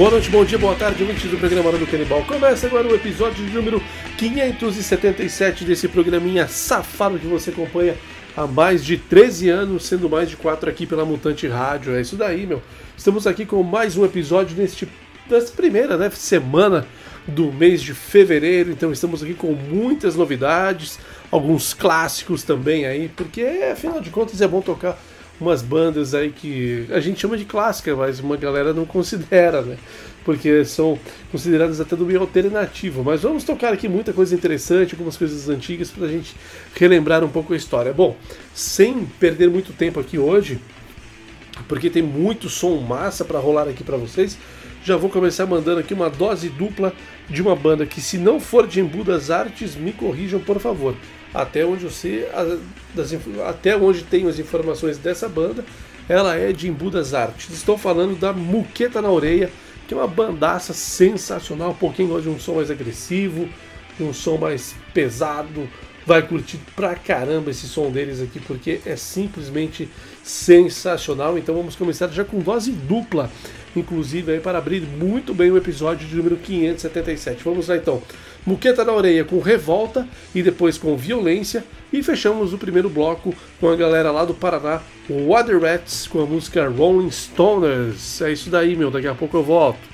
Boa noite, bom dia, boa tarde, ouvintes do programa Hora do Canibal. Começa agora o episódio número 577 desse programinha safado que você acompanha há mais de 13 anos, sendo mais de 4 aqui pela Mutante Rádio. É isso daí, meu. Estamos aqui com mais um episódio neste, nessa primeira né, semana do mês de fevereiro, então estamos aqui com muitas novidades, alguns clássicos também aí, porque afinal de contas é bom tocar umas bandas aí que a gente chama de clássica, mas uma galera não considera, né? Porque são consideradas até do meio alternativo. Mas vamos tocar aqui muita coisa interessante, algumas coisas antigas para a gente relembrar um pouco a história. Bom, sem perder muito tempo aqui hoje, porque tem muito som massa para rolar aqui para vocês, já vou começar mandando aqui uma dose dupla de uma banda que, se não for de Embu das Artes, me corrijam por favor até onde eu sei, das, até onde tenho as informações dessa banda, ela é de Embu das Artes. Estou falando da Muqueta na Orelha, que é uma bandaça sensacional, um pouquinho de um som mais agressivo, um som mais pesado. Vai curtir pra caramba esse som deles aqui, porque é simplesmente sensacional. Então vamos começar já com dose dupla, inclusive aí para abrir muito bem o episódio de número 577. Vamos lá então. Muqueta na orelha com revolta e depois com violência. E fechamos o primeiro bloco com a galera lá do Paraná, Water Rats, com a música Rolling Stoners. É isso daí, meu. Daqui a pouco eu volto.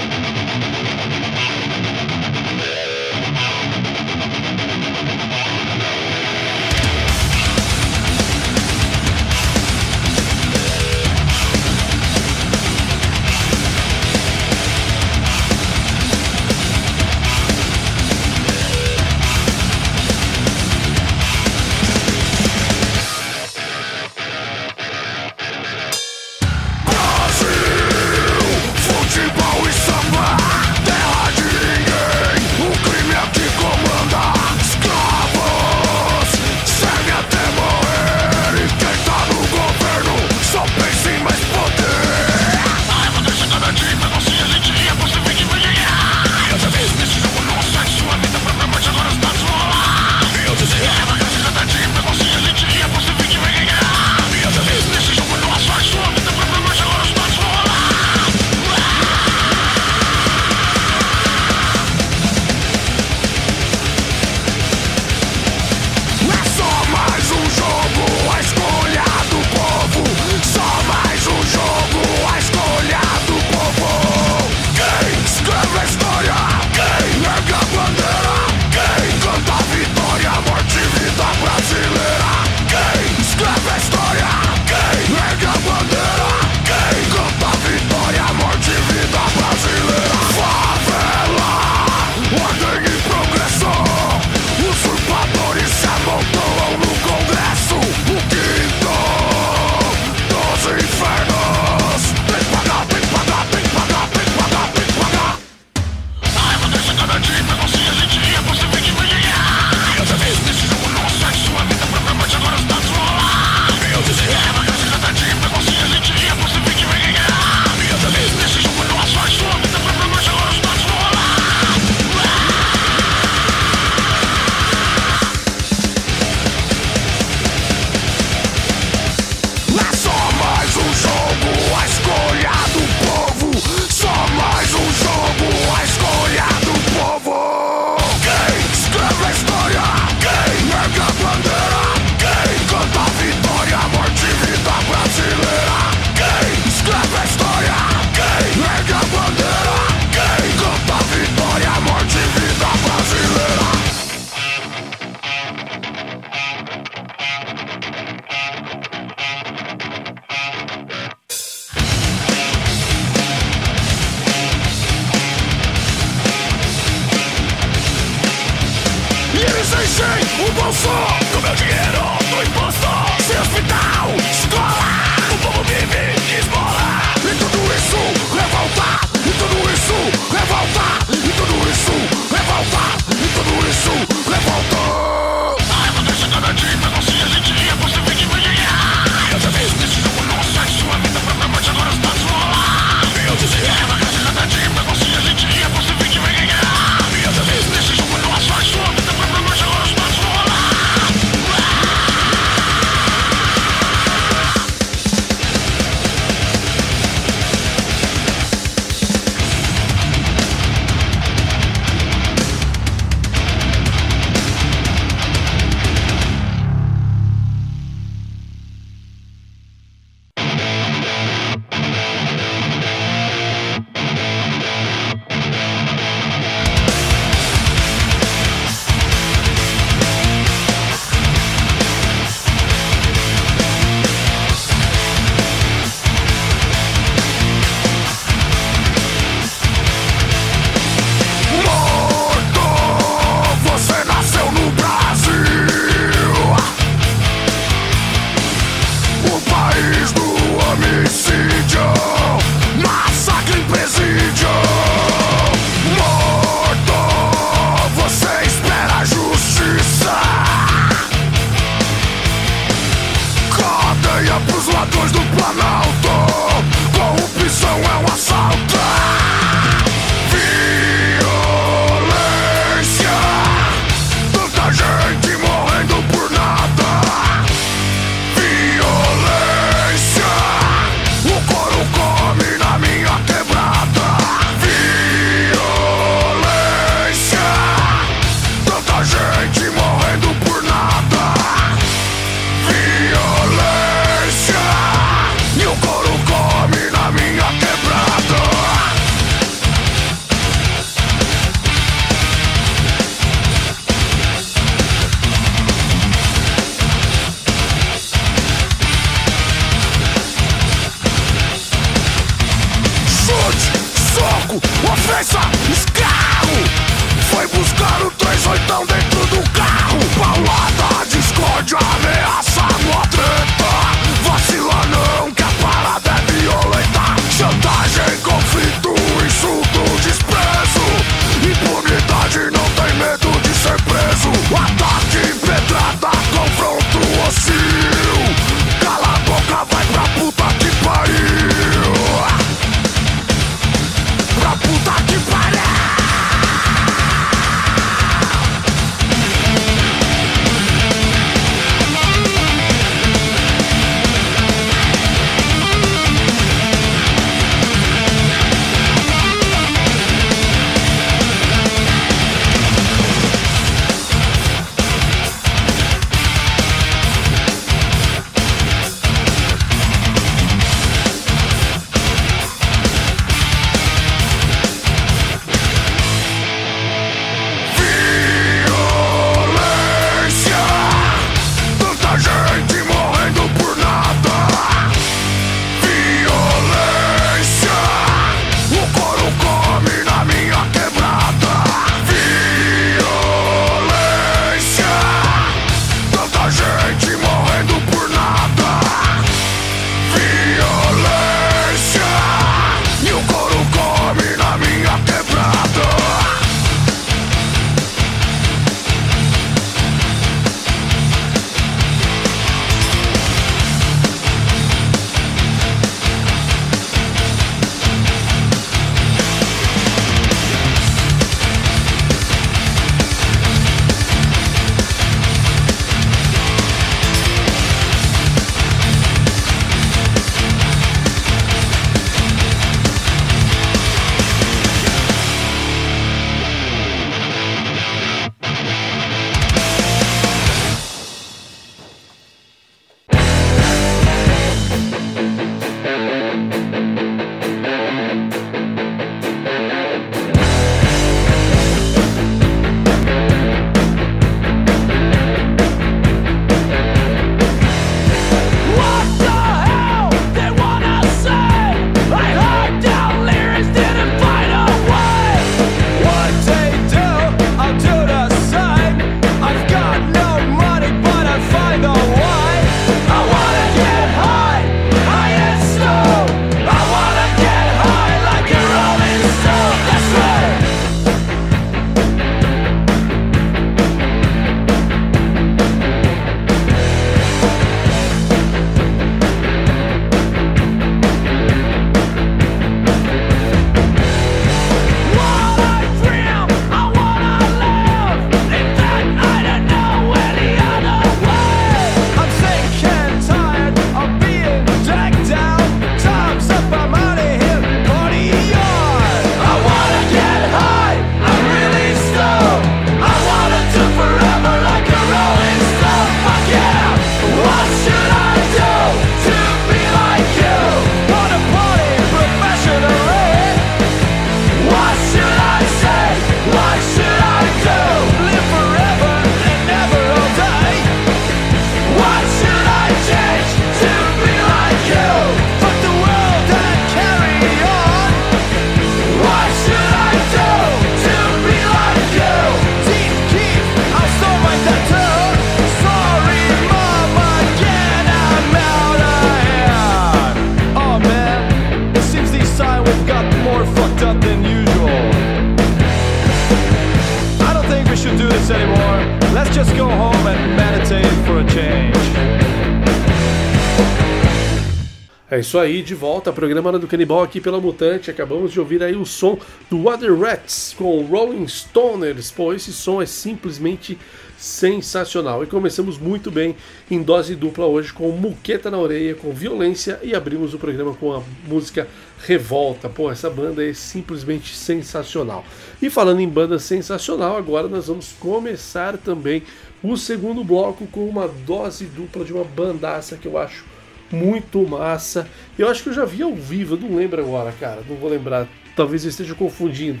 É isso aí, de volta, programa do Canibal aqui pela Mutante. Acabamos de ouvir aí o som do Water Rats com Rolling Stoners. Pô, esse som é simplesmente sensacional. E começamos muito bem em dose dupla hoje com Muqueta na Orelha, com violência e abrimos o programa com a música Revolta. Pô, essa banda é simplesmente sensacional. E falando em banda sensacional, agora nós vamos começar também o segundo bloco com uma dose dupla de uma bandaça que eu acho muito massa. Eu acho que eu já vi ao vivo, eu não lembro agora, cara, não vou lembrar. Talvez eu esteja confundindo.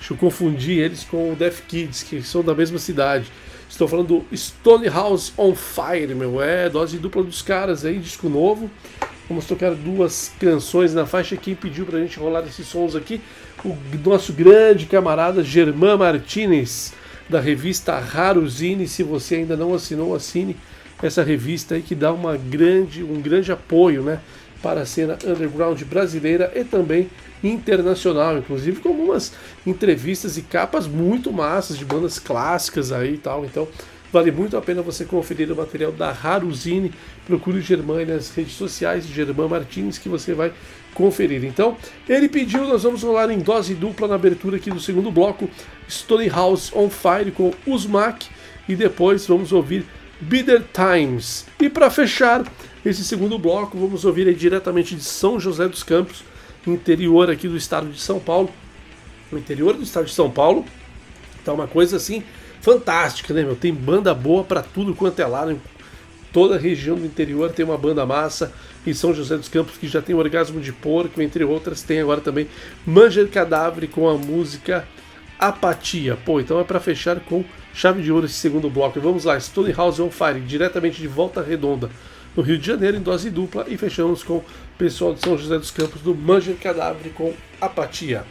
Que eu confundi eles com o Death Kids, que são da mesma cidade. Estou falando do Stonehouse on Fire, meu. É, dose dupla dos caras aí, disco novo. Vamos tocar duas canções na faixa. Quem pediu pra gente rolar esses sons aqui? O nosso grande camarada Germán Martinez, da revista Raruzine. Se você ainda não assinou, assine essa revista aí que dá uma grande, um grande apoio né, para a cena underground brasileira e também internacional, inclusive com algumas entrevistas e capas muito massas de bandas clássicas aí e tal. Então vale muito a pena você conferir o material da Raruzine. Procure o Germán nas redes sociais, Germán Martins, que você vai conferir. Então, ele pediu, nós vamos rolar em dose dupla na abertura aqui do segundo bloco, Stone House on Fire com Usmak e depois vamos ouvir Bitter Times. E para fechar esse segundo bloco, vamos ouvir diretamente de São José dos Campos, interior aqui do estado de São Paulo. No interior do estado de São Paulo, tá uma coisa assim fantástica, né, meu? Tem banda boa para tudo quanto é. Né? Toda a região do interior tem uma banda massa. E São José dos Campos, que já tem Orgasmo de Porco, entre outras, tem agora também Manger Cadáver com a música Apatia. Pô, então é para fechar com chave de ouro esse segundo bloco. E vamos lá, Stone House on Fire, diretamente de Volta Redonda, no Rio de Janeiro, em dose dupla. E fechamos com o pessoal de São José dos Campos do Manger Cadáver com Apatia.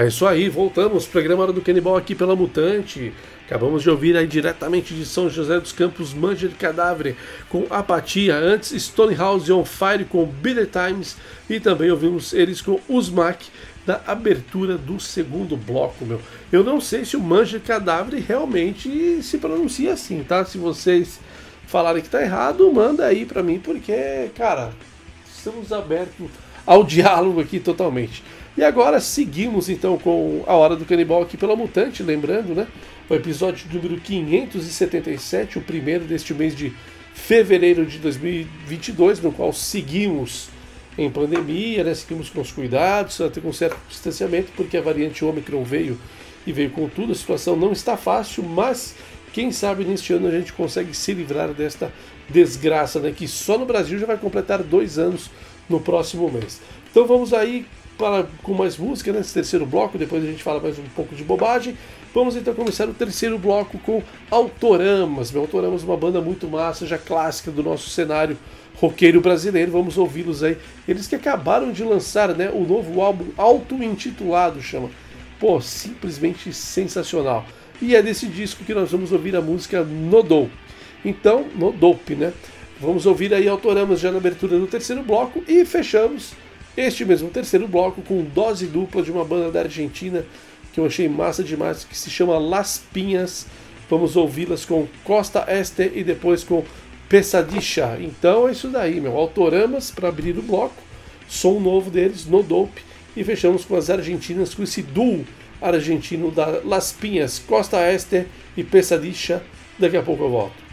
É isso aí, voltamos. Programa Hora do Canibal aqui pela Mutante. Acabamos de ouvir aí diretamente de São José dos Campos Manja de Cadáver com Apatia. Antes, Stonehouse on Fire com Bitter Times. E também ouvimos eles com Usmac da abertura do segundo bloco, meu. Eu não sei se o Manja de Cadáver realmente se pronuncia assim, tá? Se vocês falarem que tá errado, manda aí pra mim, porque, cara, estamos abertos ao diálogo aqui totalmente. E agora seguimos então com a Hora do Canibal aqui pela Mutante, lembrando, né? O episódio número 577, o primeiro deste mês de fevereiro de 2022, no qual seguimos em pandemia, né? Seguimos com os cuidados, até com certo distanciamento, porque a variante Omicron veio e veio com tudo. A situação não está fácil, mas quem sabe neste ano a gente consegue se livrar desta desgraça, né? Que só no Brasil já vai completar dois anos no próximo mês. Então vamos aí para, com mais música nesse terceiro bloco, depois a gente fala mais um pouco de bobagem. Vamos então começar o terceiro bloco com Autoramas. Meu Autoramas, uma banda muito massa, já clássica do nosso cenário roqueiro brasileiro. Vamos ouvi-los aí. Eles que acabaram de lançar né, o novo álbum auto-intitulado, chama. Pô, simplesmente sensacional. E é desse disco que nós vamos ouvir a música No Dope. Então, No Dope, né? Vamos ouvir aí Autoramas já na abertura do terceiro bloco e fechamos este mesmo terceiro bloco com dose dupla de uma banda da Argentina que eu achei massa demais, que se chama Las Pinhas. Vamos ouvi-las com Costa Este e depois com Pesadicha. Então é isso daí, meu. Autoramas para abrir o bloco, som novo deles, No Dope. E fechamos com as argentinas, com esse duo argentino da Las Pinhas, Costa Este e Pesadicha. Daqui a pouco eu volto.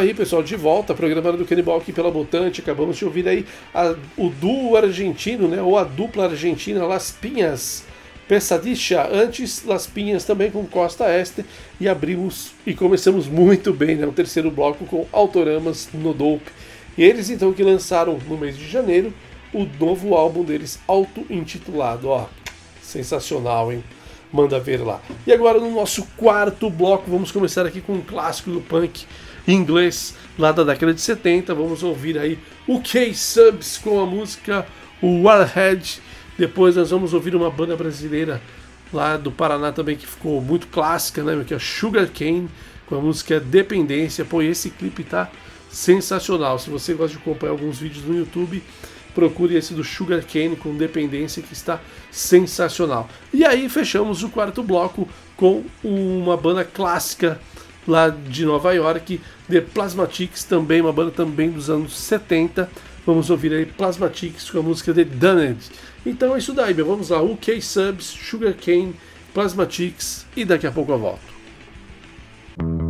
Aí, pessoal, de volta, programa do Canibal aqui pela Botante. Acabamos de ouvir aí a, o duo argentino, né? Ou a dupla argentina Las Pinhas Pesadicha, antes Las Pinhas também com Costa Este. E abrimos e começamos muito bem, né? O terceiro bloco com Autoramas no Dope. E eles então que lançaram no mês de janeiro o novo álbum deles, auto-intitulado. Ó, sensacional, hein? Manda ver lá. E agora no nosso quarto bloco, vamos começar aqui com um clássico do punk inglês lá da década de 70. Vamos ouvir aí o K-Subs com a música Warhead. Depois nós vamos ouvir uma banda brasileira lá do Paraná também que ficou muito clássica, né? Que é Sugar Cane com a música Dependência. Pô, esse clipe tá sensacional. Se você gosta de acompanhar alguns vídeos no YouTube, procure esse do Sugar Cane com Dependência que está sensacional. E aí fechamos o quarto bloco com uma banda clássica lá de Nova York, The Plasmatics, também uma banda também dos anos 70. Vamos ouvir aí Plasmatics com a música The Done Então é isso daí, meu. vamos lá, UK Subs, Sugar Cane, Plasmatics e daqui a pouco eu volto.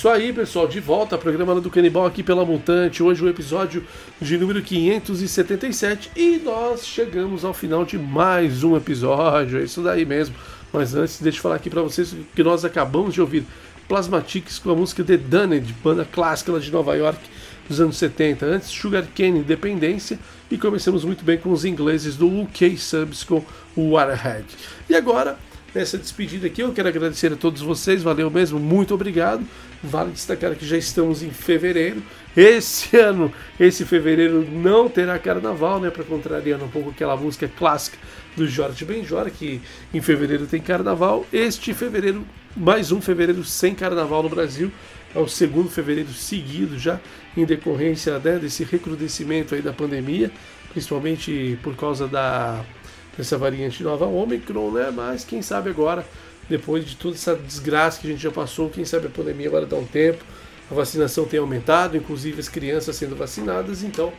Isso aí, pessoal. De volta ao programa do Canibal aqui pela Mutante. Hoje o episódio de número 577 e nós chegamos ao final de mais um episódio. É isso daí mesmo. Mas antes, deixa eu falar aqui para vocês que nós acabamos de ouvir Plasmatics com a música The Damned, banda clássica lá de Nova York dos anos 70. Antes, Sugar Cane, Independência. E começamos muito bem com os ingleses do UK Subs com o Waterhead. E agora nessa despedida aqui. Eu quero agradecer a todos vocês, valeu mesmo, muito obrigado. Vale destacar que já estamos em fevereiro. Esse ano, esse fevereiro não terá carnaval, né? Para contrariar um pouco aquela música clássica do Jorge Benjor, que em fevereiro tem carnaval. Este fevereiro, mais um fevereiro sem carnaval no Brasil. É o segundo fevereiro seguido já, em decorrência né, desse recrudescimento aí da pandemia, principalmente por causa da dessa variante nova Omicron, né? Mas quem sabe agora, depois de toda essa desgraça que a gente já passou, quem sabe a pandemia agora dá um tempo, a vacinação tem aumentado, inclusive as crianças sendo vacinadas, então,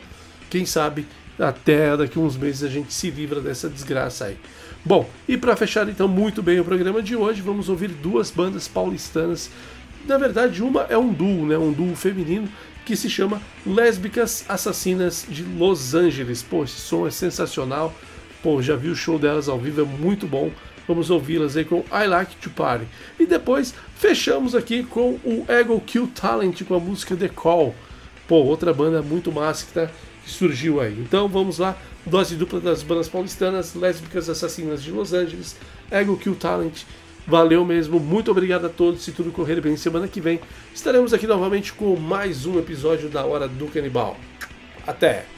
quem sabe até daqui uns meses a gente se livra dessa desgraça aí. Bom, e para fechar então muito bem o programa de hoje, vamos ouvir duas bandas paulistanas. Na verdade, uma é um duo, né? Um duo feminino que se chama Lésbicas Assassinas de Los Angeles. Pô, esse som é sensacional. Pô, já vi o show delas ao vivo, é muito bom. Vamos ouvi-las aí com I Like to Party. E depois fechamos aqui com o Ego Kill Talent com a música The Call. Pô, outra banda muito massa que, tá, que surgiu aí. Então vamos lá, dose dupla das bandas paulistanas, lésbicas assassinas de Los Angeles, Ego Kill Talent. Valeu mesmo, muito obrigado a todos. Se tudo correr bem, semana que vem estaremos aqui novamente com mais um episódio da Hora do Canibal. Até!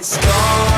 It's gone